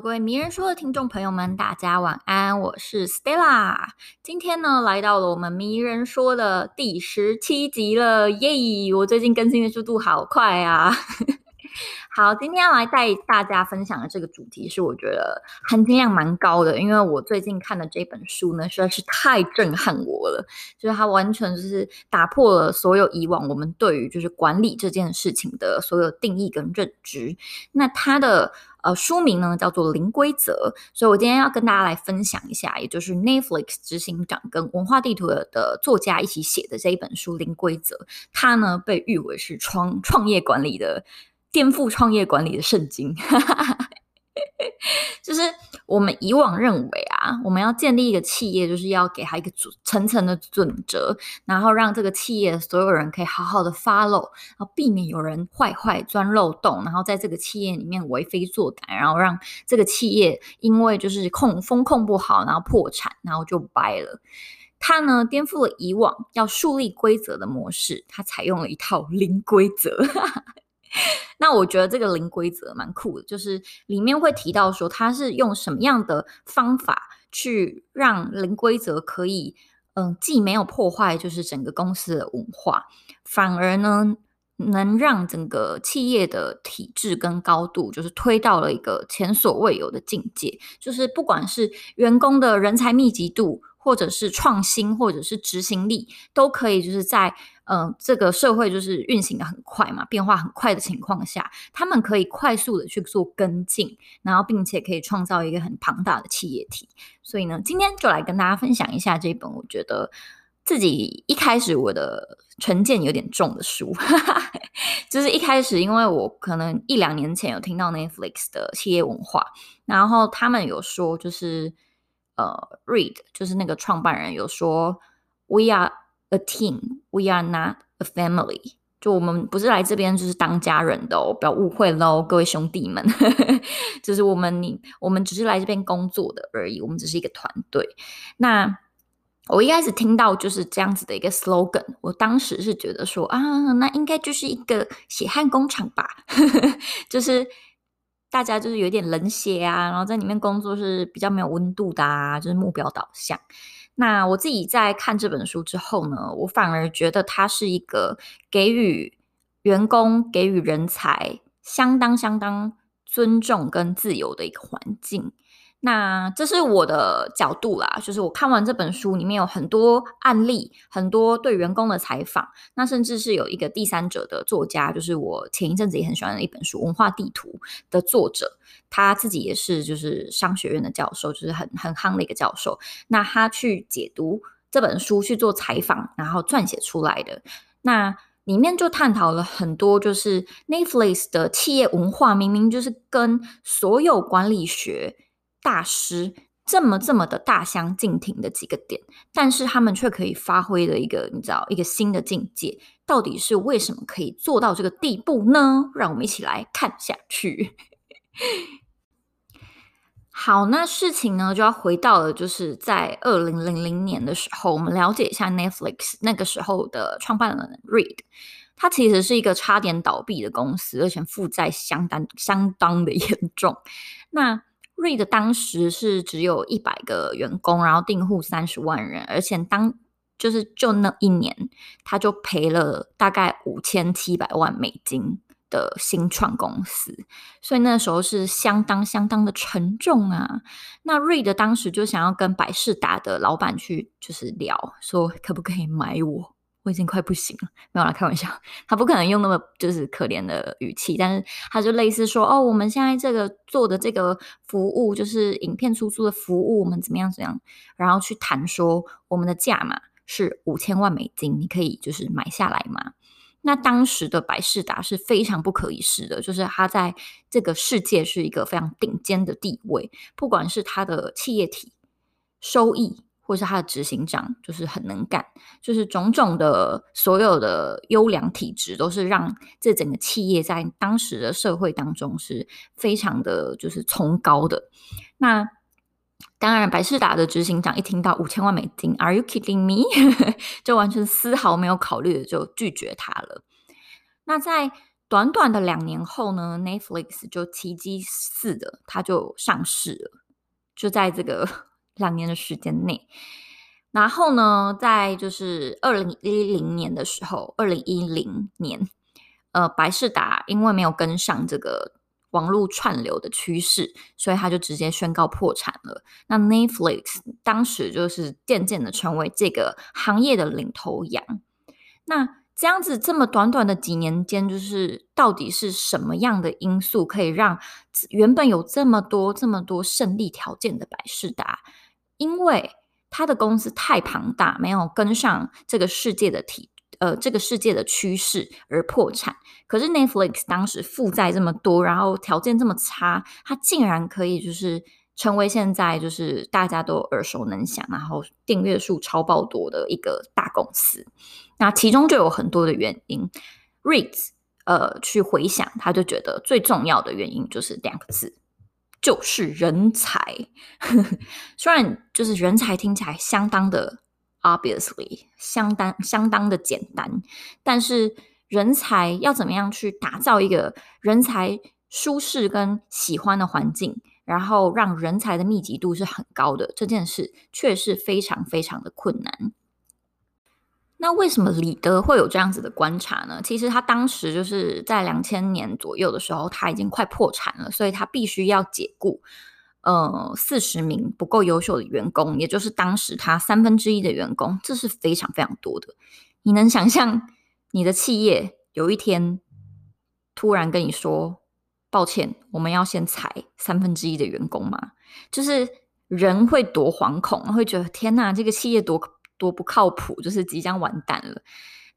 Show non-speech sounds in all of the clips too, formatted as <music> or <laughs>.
各位迷人说的听众朋友们，大家晚安，我是 Stella。今天呢，来到了我们迷人说的第十七集了，耶！我最近更新的速度好快啊。好，今天要来带大家分享的这个主题是我觉得含金量蛮高的，因为我最近看的这本书呢，实在是太震撼我了，就是它完全就是打破了所有以往我们对于就是管理这件事情的所有定义跟认知。那它的呃书名呢叫做《零规则》，所以我今天要跟大家来分享一下，也就是 Netflix 执行长跟文化地图的作家一起写的这一本书《零规则》，它呢被誉为是创创业管理的。颠覆创业管理的圣经，<laughs> 就是我们以往认为啊，我们要建立一个企业，就是要给他一个层层的准则，然后让这个企业所有人可以好好的 follow，然后避免有人坏坏钻漏洞，然后在这个企业里面为非作歹，然后让这个企业因为就是控风控不好，然后破产，然后就掰了。他呢颠覆了以往要树立规则的模式，他采用了一套零规则。那我觉得这个零规则蛮酷的，就是里面会提到说他是用什么样的方法去让零规则可以，嗯，既没有破坏就是整个公司的文化，反而呢能让整个企业的体制跟高度就是推到了一个前所未有的境界，就是不管是员工的人才密集度。或者是创新，或者是执行力，都可以就是在嗯、呃、这个社会就是运行的很快嘛，变化很快的情况下，他们可以快速的去做跟进，然后并且可以创造一个很庞大的企业体。所以呢，今天就来跟大家分享一下这本我觉得自己一开始我的成见有点重的书，<laughs> 就是一开始因为我可能一两年前有听到 Netflix 的企业文化，然后他们有说就是。呃，Read 就是那个创办人有说，We are a team, we are not a family。就我们不是来这边就是当家人的哦，不要误会喽，各位兄弟们。<laughs> 就是我们你我们只是来这边工作的而已，我们只是一个团队。那我一开始听到就是这样子的一个 slogan，我当时是觉得说啊，那应该就是一个血汗工厂吧，<laughs> 就是。大家就是有点冷血啊，然后在里面工作是比较没有温度的啊，就是目标导向。那我自己在看这本书之后呢，我反而觉得它是一个给予员工、给予人才相当相当尊重跟自由的一个环境。那这是我的角度啦，就是我看完这本书里面有很多案例，很多对员工的采访，那甚至是有一个第三者的作家，就是我前一阵子也很喜欢的一本书《文化地图》的作者，他自己也是就是商学院的教授，就是很很夯的一个教授。那他去解读这本书去做采访，然后撰写出来的，那里面就探讨了很多，就是 Netflix 的企业文化明明就是跟所有管理学。大师这么这么的大相径庭的几个点，但是他们却可以发挥的一个，你知道，一个新的境界，到底是为什么可以做到这个地步呢？让我们一起来看下去。好，那事情呢就要回到了，就是在二零零零年的时候，我们了解一下 Netflix 那个时候的创办人 Reed，他其实是一个差点倒闭的公司，而且负债相当相当的严重。那 Reed 当时是只有一百个员工，然后订户三十万人，而且当就是就那一年，他就赔了大概五千七百万美金的新创公司，所以那时候是相当相当的沉重啊。那 Reed 当时就想要跟百事达的老板去就是聊，说可不可以买我。我已经快不行了，没有啦，开玩笑，他不可能用那么就是可怜的语气，但是他就类似说，哦，我们现在这个做的这个服务，就是影片出租的服务，我们怎么样怎么样，然后去谈说我们的价码是五千万美金，你可以就是买下来吗？那当时的百事达是非常不可一世的，就是他在这个世界是一个非常顶尖的地位，不管是他的企业体收益。或是他的执行长就是很能干，就是种种的所有的优良体质，都是让这整个企业在当时的社会当中是非常的就是崇高的。那当然，百事达的执行长一听到五千万美金，Are you kidding me？<laughs> 就完全丝毫没有考虑的就拒绝他了。那在短短的两年后呢，Netflix 就奇迹似的，它就上市了，就在这个两年的时间内。然后呢，在就是二零一零年的时候，二零一零年，呃，百视达因为没有跟上这个网络串流的趋势，所以他就直接宣告破产了。那 Netflix 当时就是渐渐的成为这个行业的领头羊。那这样子这么短短的几年间，就是到底是什么样的因素可以让原本有这么多这么多胜利条件的百视达，因为他的公司太庞大，没有跟上这个世界的体，呃，这个世界的趋势而破产。可是 Netflix 当时负债这么多，然后条件这么差，他竟然可以就是成为现在就是大家都耳熟能详，然后订阅数超爆多的一个大公司。那其中就有很多的原因。Reed 呃去回想，他就觉得最重要的原因就是两个字。就是人才，<laughs> 虽然就是人才听起来相当的 obviously，相当相当的简单，但是人才要怎么样去打造一个人才舒适跟喜欢的环境，然后让人才的密集度是很高的，这件事却是非常非常的困难。那为什么李德会有这样子的观察呢？其实他当时就是在两千年左右的时候，他已经快破产了，所以他必须要解雇呃四十名不够优秀的员工，也就是当时他三分之一的员工，这是非常非常多的。你能想象你的企业有一天突然跟你说，抱歉，我们要先裁三分之一的员工吗？就是人会多惶恐，会觉得天哪，这个企业多。多不靠谱，就是即将完蛋了。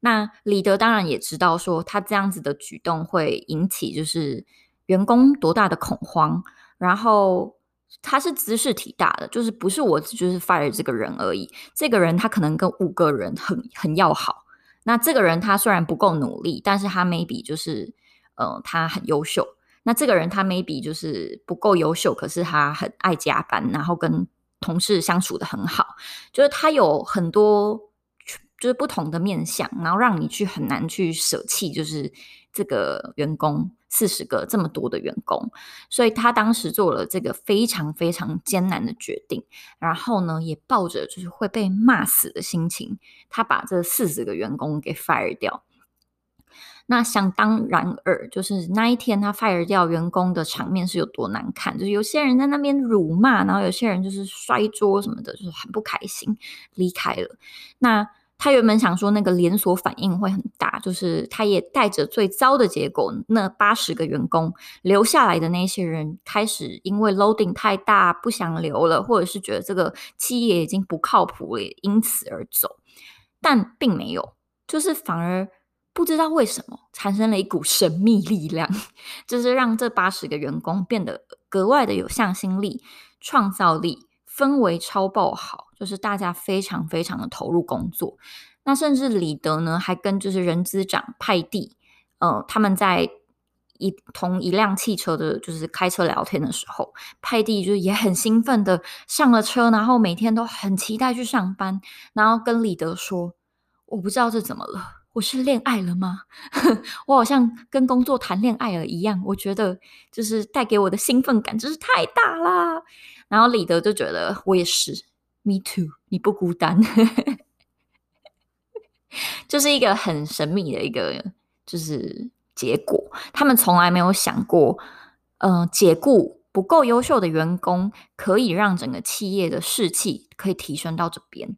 那李德当然也知道，说他这样子的举动会引起就是员工多大的恐慌。然后他是兹事体大的，就是不是我就是 fire 这个人而已。这个人他可能跟五个人很很要好。那这个人他虽然不够努力，但是他 maybe 就是呃他很优秀。那这个人他 maybe 就是不够优秀，可是他很爱加班，然后跟。同事相处得很好，就是他有很多就是不同的面相，然后让你去很难去舍弃，就是这个员工四十个这么多的员工，所以他当时做了这个非常非常艰难的决定，然后呢，也抱着就是会被骂死的心情，他把这四十个员工给 fire 掉。那想当然尔，就是那一天他 fire 掉员工的场面是有多难看，就是有些人在那边辱骂，然后有些人就是摔桌什么的，就是很不开心，离开了。那他原本想说那个连锁反应会很大，就是他也带着最糟的结果，那八十个员工留下来的那些人开始因为 loading 太大不想留了，或者是觉得这个企业已经不靠谱了，也因此而走，但并没有，就是反而。不知道为什么产生了一股神秘力量，就是让这八十个员工变得格外的有向心力、创造力，氛围超爆好，就是大家非常非常的投入工作。那甚至李德呢，还跟就是人资长派蒂，呃，他们在一同一辆汽车的，就是开车聊天的时候，派蒂就也很兴奋的上了车，然后每天都很期待去上班，然后跟李德说：“我不知道这怎么了。”我是恋爱了吗？<laughs> 我好像跟工作谈恋爱了一样。我觉得就是带给我的兴奋感真是太大啦。然后李德就觉得我也是，Me too，你不孤单。<laughs> 就是一个很神秘的一个就是结果。他们从来没有想过，嗯、解雇不够优秀的员工可以让整个企业的士气可以提升到这边。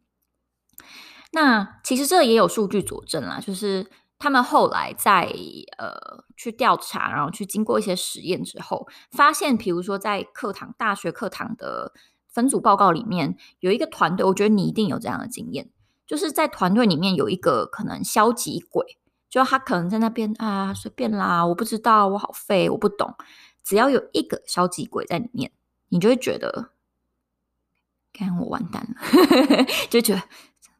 那其实这也有数据佐证啦，就是他们后来在呃去调查，然后去经过一些实验之后，发现，比如说在课堂、大学课堂的分组报告里面，有一个团队，我觉得你一定有这样的经验，就是在团队里面有一个可能消极鬼，就他可能在那边啊随便啦，我不知道，我好废，我不懂，只要有一个消极鬼在里面，你就会觉得，看我完蛋了，<laughs> 就觉得。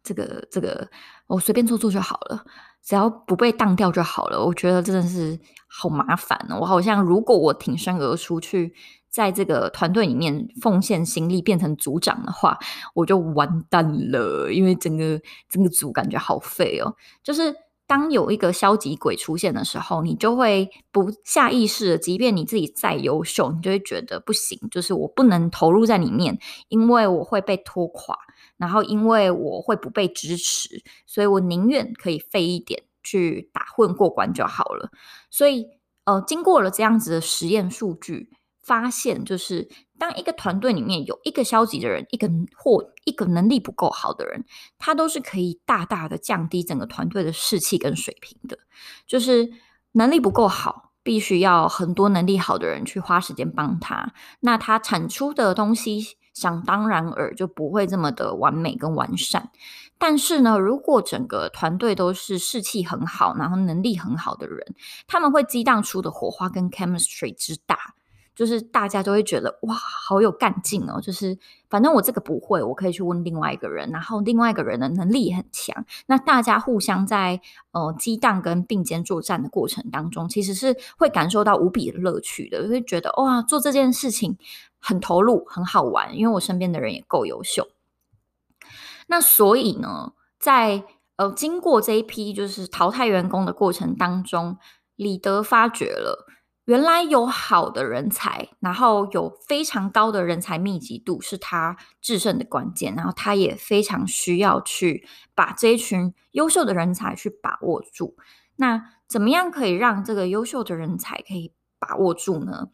这个这个，我随便做做就好了，只要不被当掉就好了。我觉得真的是好麻烦哦。我好像如果我挺身而出去，在这个团队里面奉献心力，变成组长的话，我就完蛋了。因为整个整个组感觉好废哦。就是当有一个消极鬼出现的时候，你就会不下意识的，即便你自己再优秀，你就会觉得不行，就是我不能投入在里面，因为我会被拖垮，然后因为我会不被支持，所以我宁愿可以废一点去打混过关就好了。所以，呃，经过了这样子的实验数据。发现就是，当一个团队里面有一个消极的人，一个或一个能力不够好的人，他都是可以大大的降低整个团队的士气跟水平的。就是能力不够好，必须要很多能力好的人去花时间帮他，那他产出的东西想当然尔就不会这么的完美跟完善。但是呢，如果整个团队都是士气很好，然后能力很好的人，他们会激荡出的火花跟 chemistry 之大。就是大家都会觉得哇，好有干劲哦！就是反正我这个不会，我可以去问另外一个人，然后另外一个人的能力很强。那大家互相在呃激荡跟并肩作战的过程当中，其实是会感受到无比的乐趣的，会觉得哇，做这件事情很投入，很好玩。因为我身边的人也够优秀。那所以呢，在呃经过这一批就是淘汰员工的过程当中，李德发觉了。原来有好的人才，然后有非常高的人才密集度，是他制胜的关键。然后他也非常需要去把这一群优秀的人才去把握住。那怎么样可以让这个优秀的人才可以把握住呢？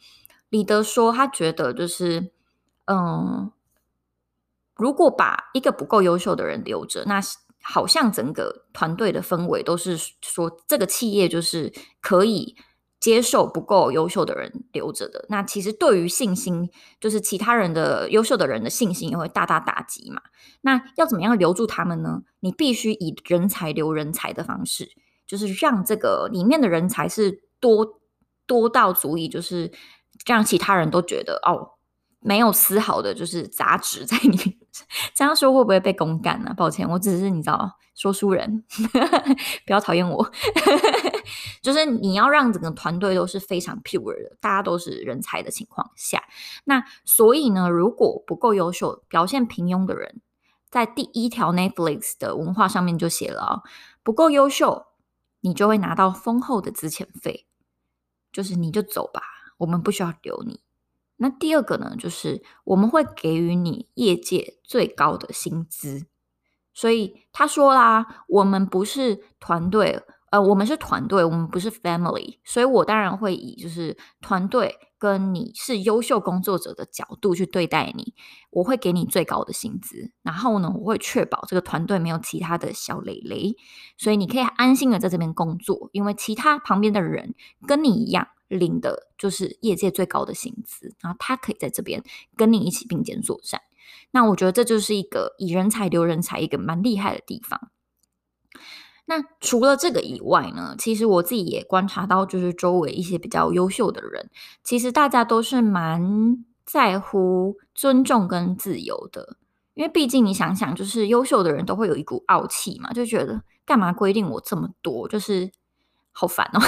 李德说，他觉得就是，嗯，如果把一个不够优秀的人留着，那好像整个团队的氛围都是说，这个企业就是可以。接受不够优秀的人留着的，那其实对于信心，就是其他人的优秀的人的信心也会大大打击嘛。那要怎么样留住他们呢？你必须以人才留人才的方式，就是让这个里面的人才是多多到足以，就是让其他人都觉得哦，没有丝毫的就是杂质在里面。这样说会不会被公干呢？抱歉，我只是你知道说书人，<laughs> 不要讨厌我。<laughs> 就是你要让整个团队都是非常 pure 的，大家都是人才的情况下，那所以呢，如果不够优秀、表现平庸的人，在第一条 Netflix 的文化上面就写了哦，不够优秀，你就会拿到丰厚的资遣费，就是你就走吧，我们不需要留你。那第二个呢，就是我们会给予你业界最高的薪资。所以他说啦，我们不是团队。呃，我们是团队，我们不是 family，所以我当然会以就是团队跟你是优秀工作者的角度去对待你。我会给你最高的薪资，然后呢，我会确保这个团队没有其他的小累累，所以你可以安心的在这边工作，因为其他旁边的人跟你一样领的就是业界最高的薪资，然后他可以在这边跟你一起并肩作战。那我觉得这就是一个以人才留人才一个蛮厉害的地方。那除了这个以外呢，其实我自己也观察到，就是周围一些比较优秀的人，其实大家都是蛮在乎尊重跟自由的。因为毕竟你想想，就是优秀的人都会有一股傲气嘛，就觉得干嘛规定我这么多，就是。好烦哦，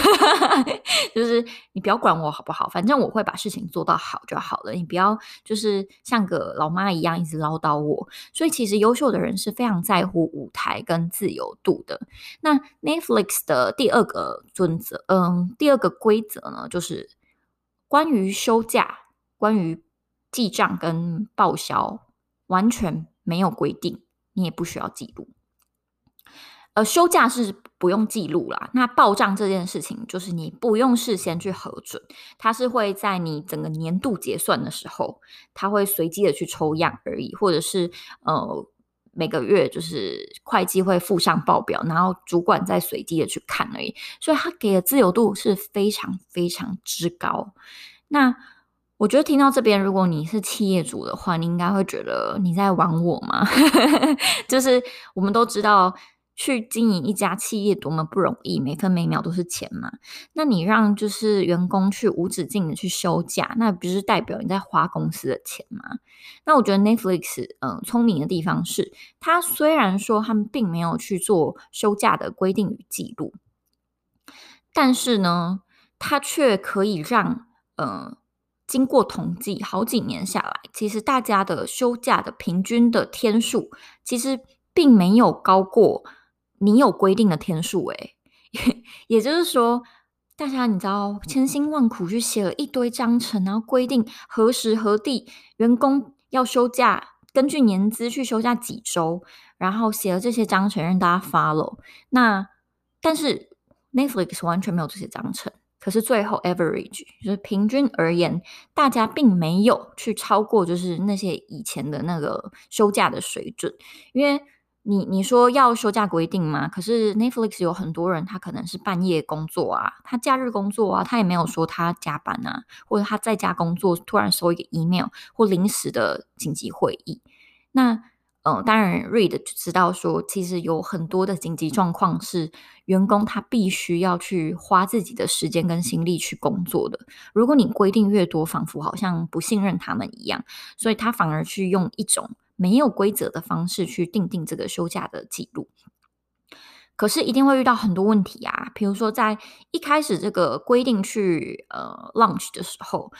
<laughs> 就是你不要管我好不好，反正我会把事情做到好就好了。你不要就是像个老妈一样一直唠叨我。所以其实优秀的人是非常在乎舞台跟自由度的。那 Netflix 的第二个准则，嗯，第二个规则呢，就是关于休假、关于记账跟报销，完全没有规定，你也不需要记录。呃，休假是不用记录啦。那报账这件事情，就是你不用事先去核准，它是会在你整个年度结算的时候，它会随机的去抽样而已，或者是呃每个月就是会计会附上报表，然后主管再随机的去看而已。所以它给的自由度是非常非常之高。那我觉得听到这边，如果你是企业主的话，你应该会觉得你在玩我吗？<laughs> 就是我们都知道。去经营一家企业多么不容易，每分每秒都是钱嘛。那你让就是员工去无止境的去休假，那不是代表你在花公司的钱吗？那我觉得 Netflix 嗯聪明的地方是，他虽然说他们并没有去做休假的规定与记录，但是呢，他却可以让呃经过统计好几年下来，其实大家的休假的平均的天数，其实并没有高过。你有规定的天数诶，<laughs> 也就是说，大家你知道，千辛万苦去写了一堆章程，然后规定何时何地员工要休假，根据年资去休假几周，然后写了这些章程让大家 follow。那但是 Netflix 完全没有这些章程。可是最后，average 就是平均而言，大家并没有去超过就是那些以前的那个休假的水准。因为你你说要休假规定吗？可是 Netflix 有很多人，他可能是半夜工作啊，他假日工作啊，他也没有说他加班啊，或者他在家工作，突然收一个 email 或临时的紧急会议，那。嗯，当然，Reed 就知道说，其实有很多的紧急状况是员工他必须要去花自己的时间跟心力去工作的。如果你规定越多，仿佛好像不信任他们一样，所以他反而去用一种没有规则的方式去定定这个休假的记录。可是一定会遇到很多问题啊，比如说在一开始这个规定去呃 launch 的时候，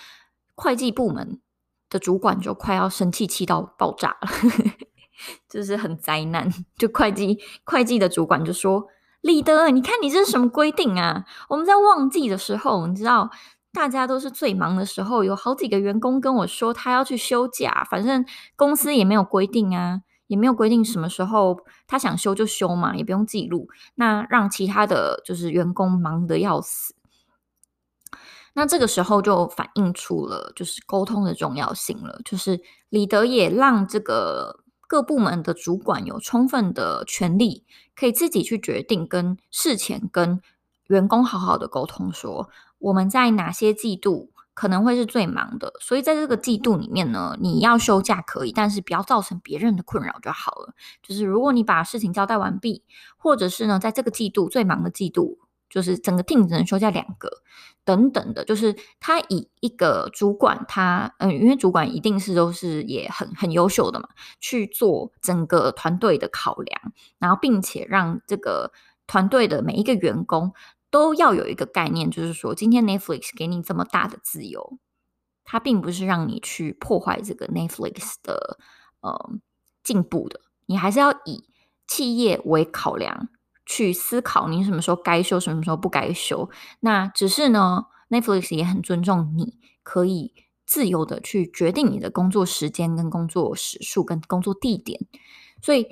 会计部门的主管就快要生气气到爆炸了。<laughs> 就是很灾难，就会计会计的主管就说：“李德，你看你这是什么规定啊？我们在旺季的时候，你知道大家都是最忙的时候，有好几个员工跟我说他要去休假，反正公司也没有规定啊，也没有规定什么时候他想休就休嘛，也不用记录，那让其他的就是员工忙得要死。那这个时候就反映出了就是沟通的重要性了，就是李德也让这个。”各部门的主管有充分的权利，可以自己去决定跟事前跟员工好好的沟通说，我们在哪些季度可能会是最忙的，所以在这个季度里面呢，你要休假可以，但是不要造成别人的困扰就好了。就是如果你把事情交代完毕，或者是呢，在这个季度最忙的季度。就是整个 team 只能休假两个，等等的，就是他以一个主管他，他嗯，因为主管一定是都是也很很优秀的嘛，去做整个团队的考量，然后并且让这个团队的每一个员工都要有一个概念，就是说，今天 Netflix 给你这么大的自由，它并不是让你去破坏这个 Netflix 的呃进步的，你还是要以企业为考量。去思考你什么时候该休，什么时候不该休。那只是呢，Netflix 也很尊重你，可以自由的去决定你的工作时间、跟工作时数、跟工作地点。所以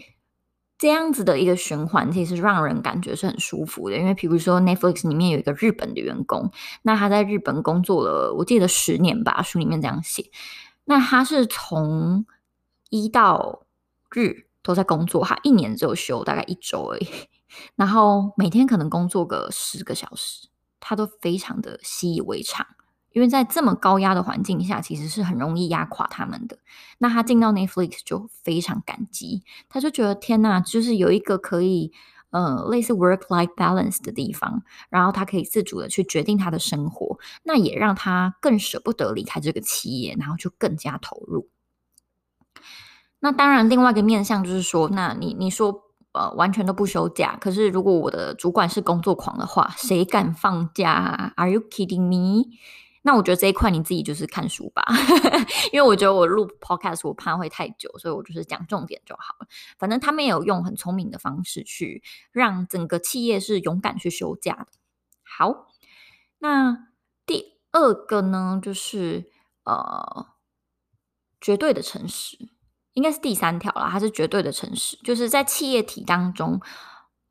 这样子的一个循环，其实让人感觉是很舒服的。因为比如说 Netflix 里面有一个日本的员工，那他在日本工作了，我记得十年吧，书里面这样写。那他是从一到日都在工作，他一年只有休大概一周而已。<laughs> 然后每天可能工作个十个小时，他都非常的习以为常，因为在这么高压的环境下，其实是很容易压垮他们的。那他进到 Netflix 就非常感激，他就觉得天呐，就是有一个可以呃类似 work-life balance 的地方，然后他可以自主的去决定他的生活，那也让他更舍不得离开这个企业，然后就更加投入。那当然，另外一个面向就是说，那你你说。呃，完全都不休假。可是，如果我的主管是工作狂的话，谁敢放假？Are you kidding me？那我觉得这一块你自己就是看书吧，<laughs> 因为我觉得我录 podcast 我怕会太久，所以我就是讲重点就好了。反正他们也有用很聪明的方式去让整个企业是勇敢去休假的。好，那第二个呢，就是呃，绝对的诚实。应该是第三条啦，它是绝对的诚实，就是在企业体当中，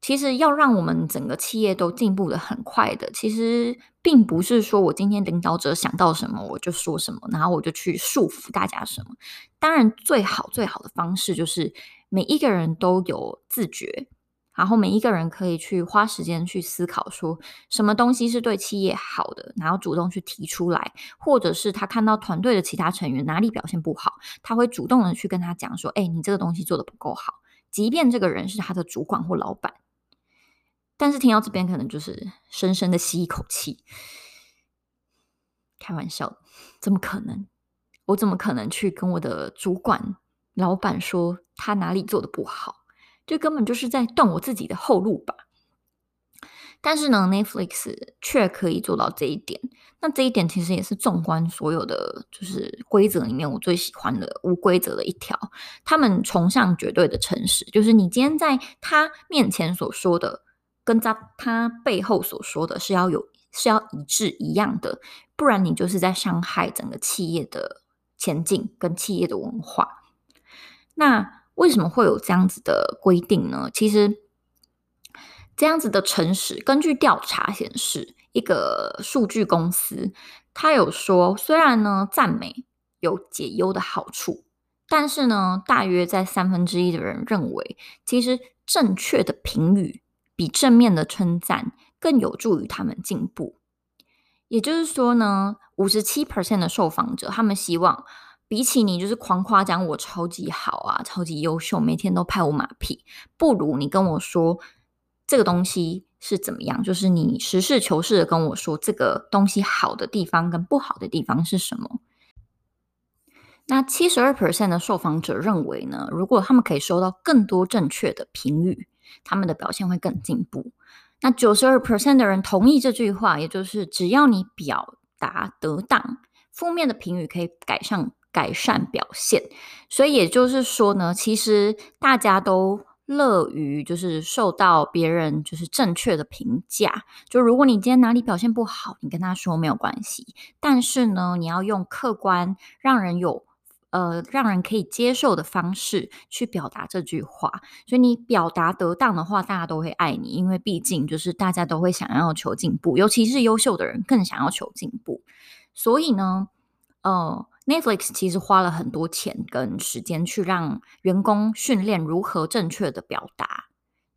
其实要让我们整个企业都进步得很快的，其实并不是说我今天领导者想到什么我就说什么，然后我就去束缚大家什么。当然，最好最好的方式就是每一个人都有自觉。然后每一个人可以去花时间去思考，说什么东西是对企业好的，然后主动去提出来，或者是他看到团队的其他成员哪里表现不好，他会主动的去跟他讲说：“哎，你这个东西做得不够好。”即便这个人是他的主管或老板，但是听到这边可能就是深深的吸一口气，开玩笑，怎么可能？我怎么可能去跟我的主管、老板说他哪里做的不好？这根本就是在断我自己的后路吧。但是呢，Netflix 却可以做到这一点。那这一点其实也是纵观所有的就是规则里面，我最喜欢的无规则的一条。他们崇尚绝对的诚实，就是你今天在他面前所说的，跟他他背后所说的是要有是要一致一样的，不然你就是在伤害整个企业的前进跟企业的文化。那为什么会有这样子的规定呢？其实这样子的诚实，根据调查显示，一个数据公司他有说，虽然呢赞美有解忧的好处，但是呢，大约在三分之一的人认为，其实正确的评语比正面的称赞更有助于他们进步。也就是说呢，五十七 percent 的受访者，他们希望。比起你就是狂夸奖我超级好啊，超级优秀，每天都拍我马屁，不如你跟我说这个东西是怎么样，就是你实事求是的跟我说这个东西好的地方跟不好的地方是什么。那七十二 percent 的受访者认为呢，如果他们可以收到更多正确的评语，他们的表现会更进步。那九十二 percent 的人同意这句话，也就是只要你表达得当，负面的评语可以改善。改善表现，所以也就是说呢，其实大家都乐于就是受到别人就是正确的评价。就如果你今天哪里表现不好，你跟他说没有关系，但是呢，你要用客观、让人有呃让人可以接受的方式去表达这句话。所以你表达得当的话，大家都会爱你，因为毕竟就是大家都会想要求进步，尤其是优秀的人更想要求进步。所以呢，呃。Netflix 其实花了很多钱跟时间去让员工训练如何正确的表达，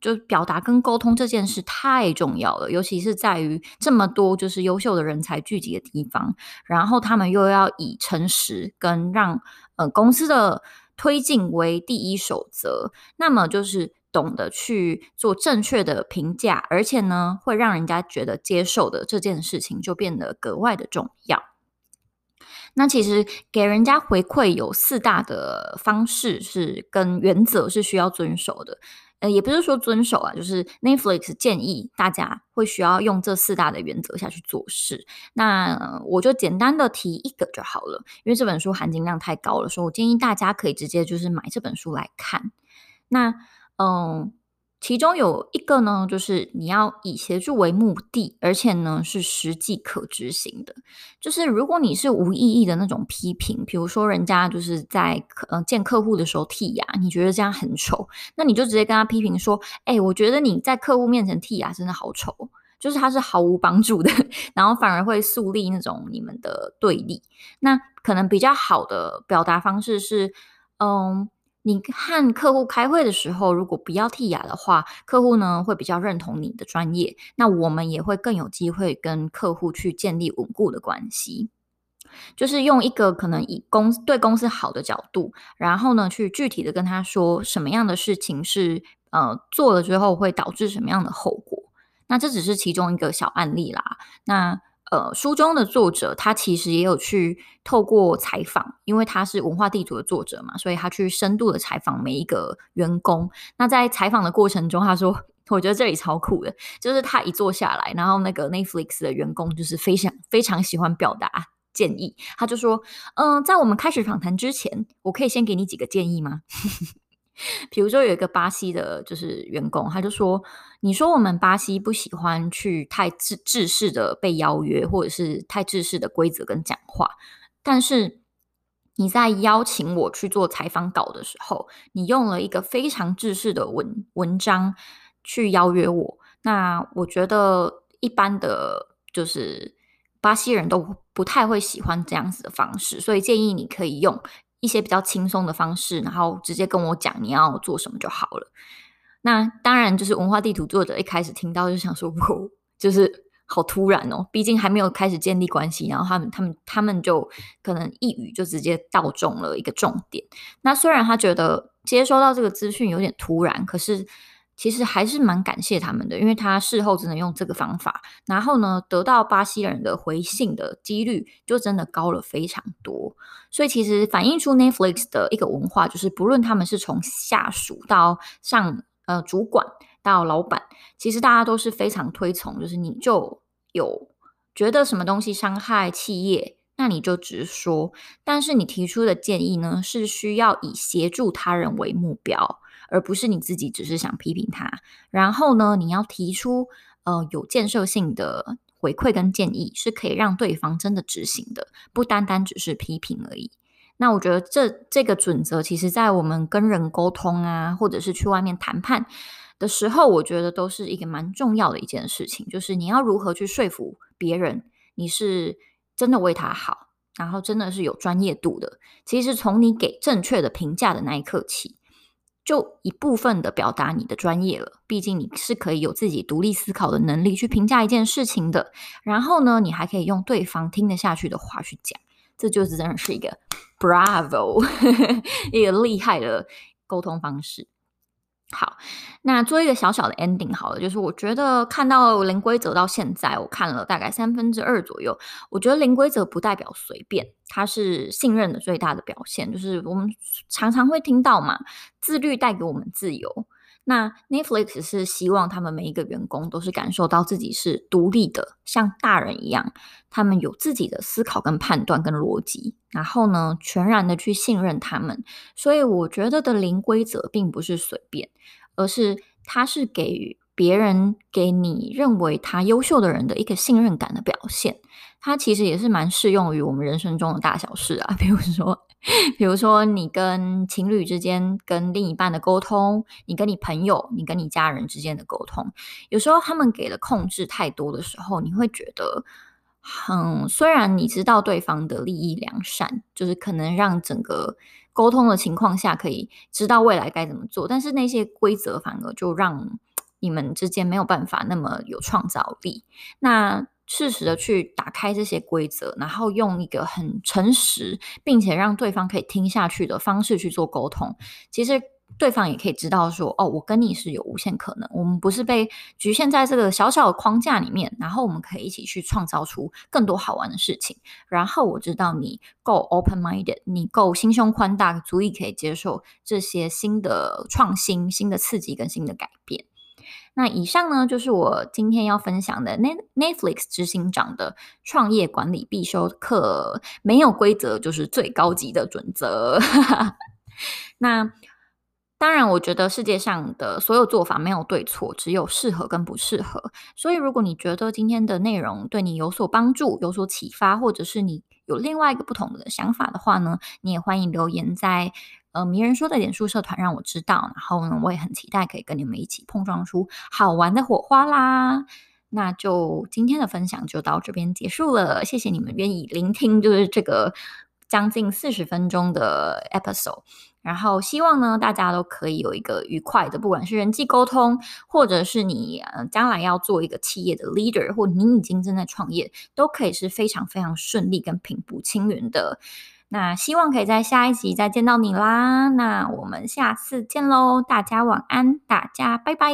就表达跟沟通这件事太重要了，尤其是在于这么多就是优秀的人才聚集的地方，然后他们又要以诚实跟让呃公司的推进为第一守则，那么就是懂得去做正确的评价，而且呢会让人家觉得接受的这件事情就变得格外的重要。那其实给人家回馈有四大的方式是跟原则是需要遵守的，也不是说遵守啊，就是 Netflix 建议大家会需要用这四大的原则下去做事。那我就简单的提一个就好了，因为这本书含金量太高了，所以我建议大家可以直接就是买这本书来看。那嗯。其中有一个呢，就是你要以协助为目的，而且呢是实际可执行的。就是如果你是无意义的那种批评，比如说人家就是在呃见客户的时候剔牙，你觉得这样很丑，那你就直接跟他批评说：“哎，我觉得你在客户面前剔牙真的好丑。”就是他是毫无帮助的，<laughs> 然后反而会树立那种你们的对立。那可能比较好的表达方式是，嗯。你和客户开会的时候，如果不要剔牙的话，客户呢会比较认同你的专业，那我们也会更有机会跟客户去建立稳固的关系。就是用一个可能以公对公司好的角度，然后呢去具体的跟他说什么样的事情是呃做了之后会导致什么样的后果。那这只是其中一个小案例啦。那。呃，书中的作者他其实也有去透过采访，因为他是文化地图的作者嘛，所以他去深度的采访每一个员工。那在采访的过程中，他说：“ <laughs> 我觉得这里超酷的，就是他一坐下来，然后那个 Netflix 的员工就是非常非常喜欢表达建议。他就说：‘嗯、在我们开始访谈之前，我可以先给你几个建议吗？’” <laughs> 比如说有一个巴西的，就是员工，他就说：“你说我们巴西不喜欢去太制制式的被邀约，或者是太制式的规则跟讲话，但是你在邀请我去做采访稿的时候，你用了一个非常制式的文文章去邀约我，那我觉得一般的就是巴西人都不太会喜欢这样子的方式，所以建议你可以用。”一些比较轻松的方式，然后直接跟我讲你要做什么就好了。那当然，就是文化地图作者一开始听到就想说，<laughs> 哦，就是好突然哦，毕竟还没有开始建立关系，然后他们他们他们就可能一语就直接道中了一个重点。那虽然他觉得接收到这个资讯有点突然，可是。其实还是蛮感谢他们的，因为他事后真的用这个方法，然后呢，得到巴西人的回信的几率就真的高了非常多。所以其实反映出 Netflix 的一个文化，就是不论他们是从下属到上呃主管到老板，其实大家都是非常推崇，就是你就有觉得什么东西伤害企业，那你就直说。但是你提出的建议呢，是需要以协助他人为目标。而不是你自己只是想批评他。然后呢，你要提出呃有建设性的回馈跟建议，是可以让对方真的执行的，不单单只是批评而已。那我觉得这这个准则，其实在我们跟人沟通啊，或者是去外面谈判的时候，我觉得都是一个蛮重要的一件事情，就是你要如何去说服别人，你是真的为他好，然后真的是有专业度的。其实从你给正确的评价的那一刻起，就一部分的表达你的专业了。毕竟你是可以有自己独立思考的能力去评价一件事情的。然后呢，你还可以用对方听得下去的话去讲，这就是真的是一个 Bravo，<laughs> 一个厉害的沟通方式。好，那做一个小小的 ending 好了，就是我觉得看到零规则到现在，我看了大概三分之二左右。我觉得零规则不代表随便，它是信任的最大的表现。就是我们常常会听到嘛，自律带给我们自由。那 Netflix 是希望他们每一个员工都是感受到自己是独立的，像大人一样，他们有自己的思考跟判断跟逻辑，然后呢，全然的去信任他们。所以我觉得的零规则并不是随便，而是它是给予别人给你认为他优秀的人的一个信任感的表现。它其实也是蛮适用于我们人生中的大小事啊，<laughs> 比如说。比如说，你跟情侣之间跟另一半的沟通，你跟你朋友、你跟你家人之间的沟通，有时候他们给的控制太多的时候，你会觉得，嗯，虽然你知道对方的利益良善，就是可能让整个沟通的情况下可以知道未来该怎么做，但是那些规则反而就让你们之间没有办法那么有创造力。那适时的去打开这些规则，然后用一个很诚实，并且让对方可以听下去的方式去做沟通。其实对方也可以知道说，哦，我跟你是有无限可能，我们不是被局限在这个小小的框架里面，然后我们可以一起去创造出更多好玩的事情。然后我知道你够 open-minded，你够心胸宽大，足以可以接受这些新的创新、新的刺激跟新的改变。那以上呢，就是我今天要分享的 Netflix 执行长的创业管理必修课。没有规则就是最高级的准则。<laughs> 那当然，我觉得世界上的所有做法没有对错，只有适合跟不适合。所以，如果你觉得今天的内容对你有所帮助、有所启发，或者是你有另外一个不同的想法的话呢，你也欢迎留言在。呃，迷人说的脸书社团让我知道，然后呢，我也很期待可以跟你们一起碰撞出好玩的火花啦。那就今天的分享就到这边结束了，谢谢你们愿意聆听，就是这个将近四十分钟的 episode。然后希望呢，大家都可以有一个愉快的，不管是人际沟通，或者是你呃将来要做一个企业的 leader，或你已经正在创业，都可以是非常非常顺利跟平步青云的。那希望可以在下一集再见到你啦！那我们下次见喽，大家晚安，大家拜拜。